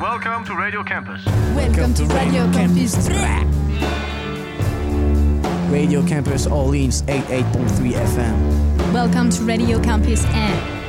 Welcome to Radio Campus. Welcome to Radio Campus. Radio Campus Orleans 88.3 FM. Welcome to Radio Campus N.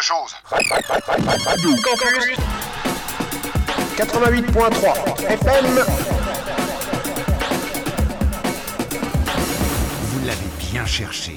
chose. Campus 88.3 FM. Vous l'avez bien cherché.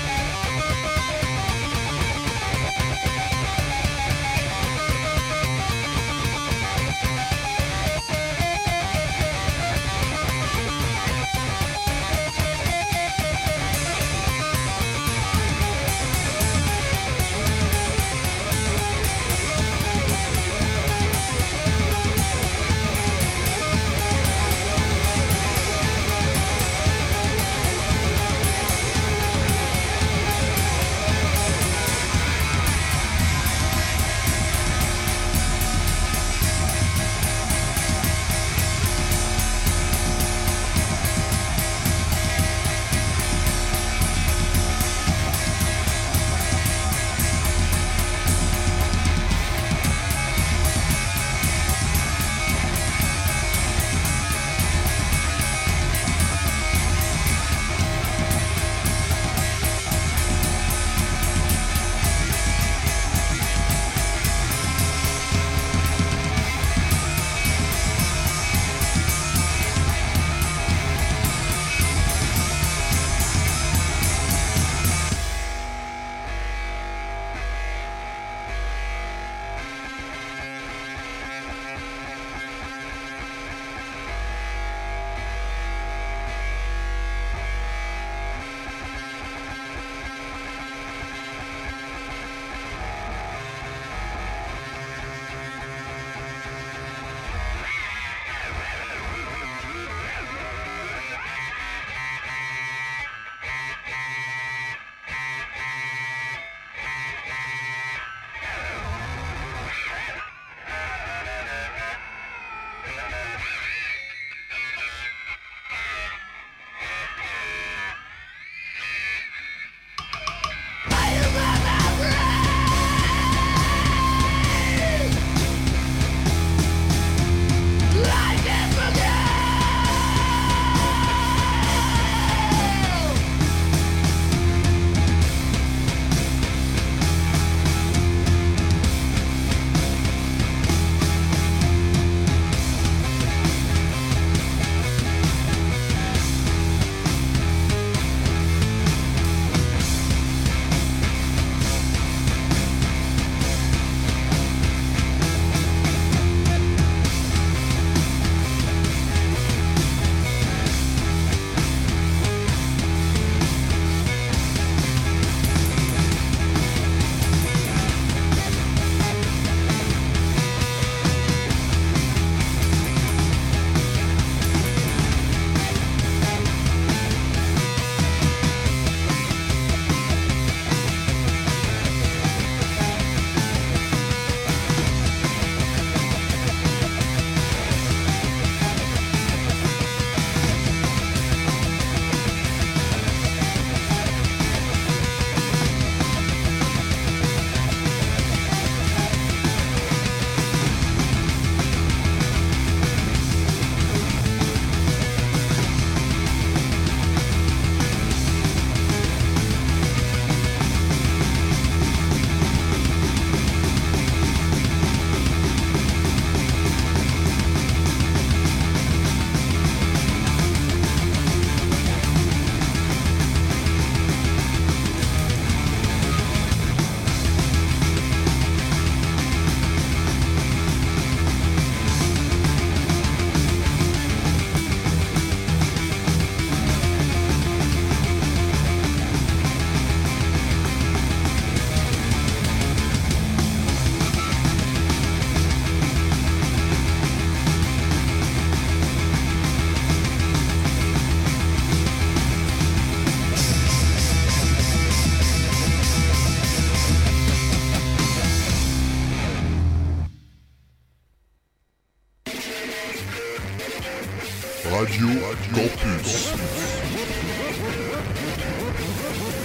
Campus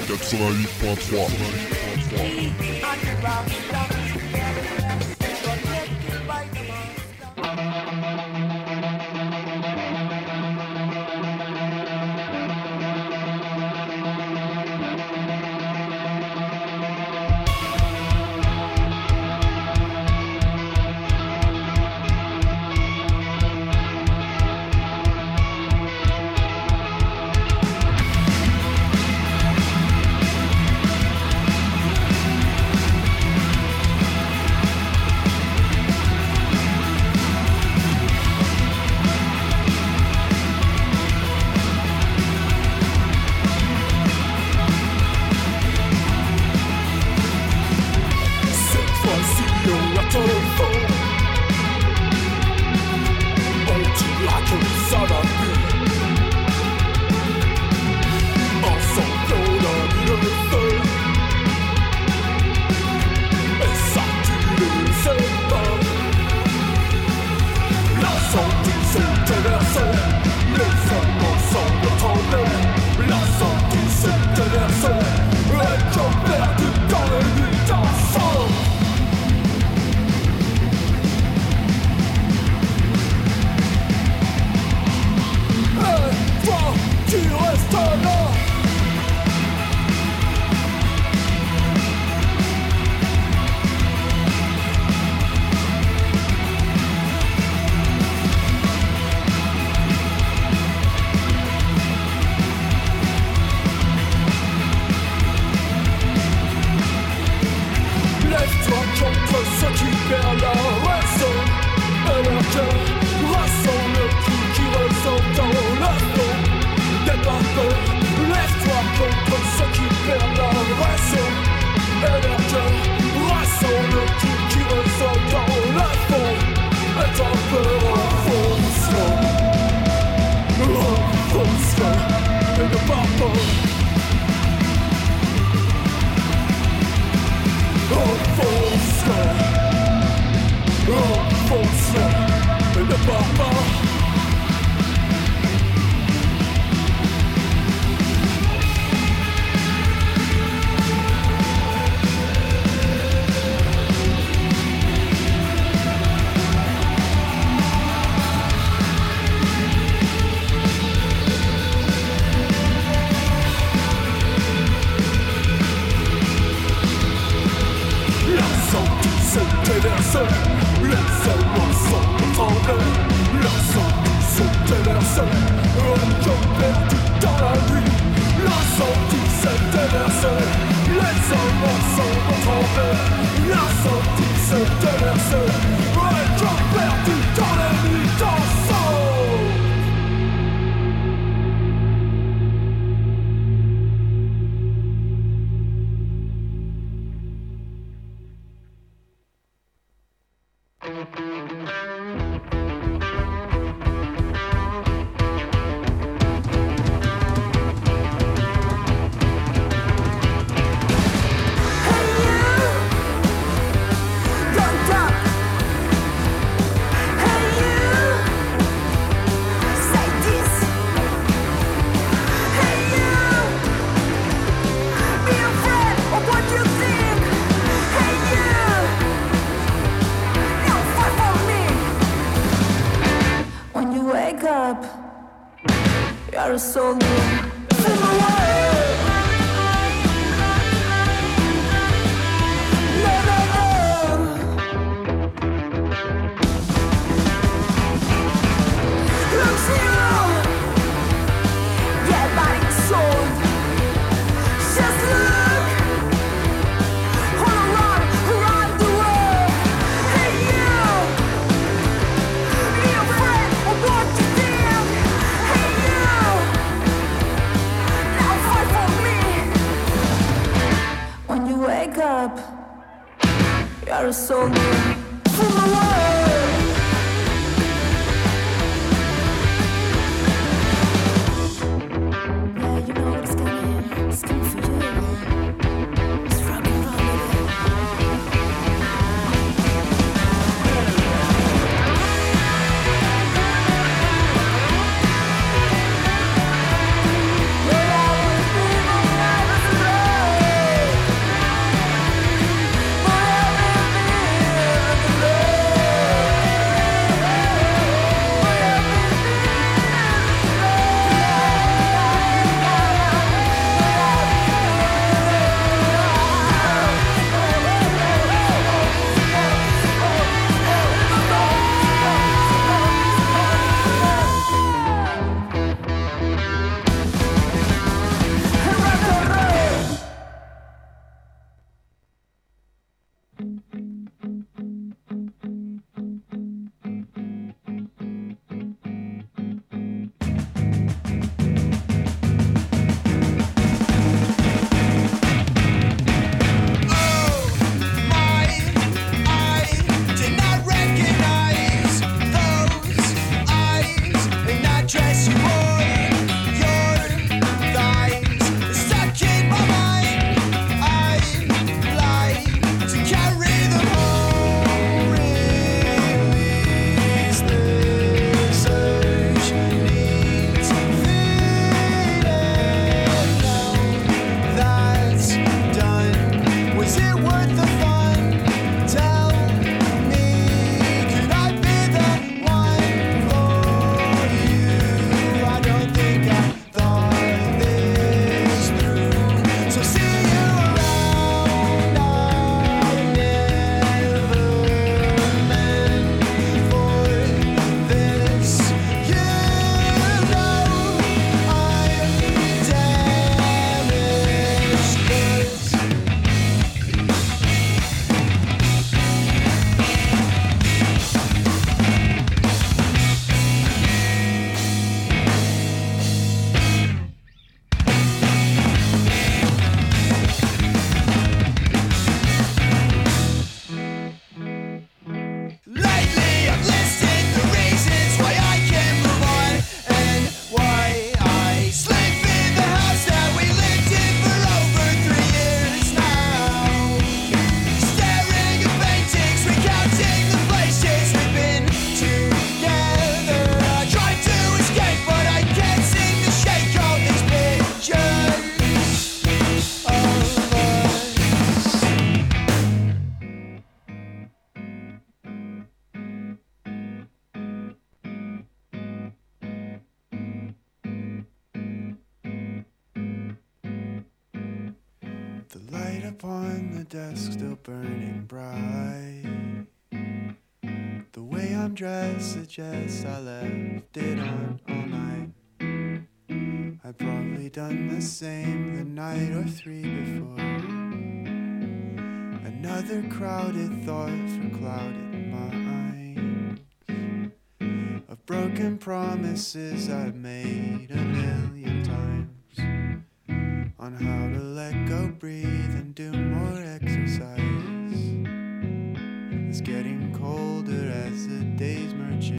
88.3 Hey bright. The way I'm dressed suggests I left it on all night. I've probably done the same the night or three before. Another crowded thought for clouded minds of broken promises I've made a million times on how to let go, breathe, and do more exercise. It's getting colder as the days merge.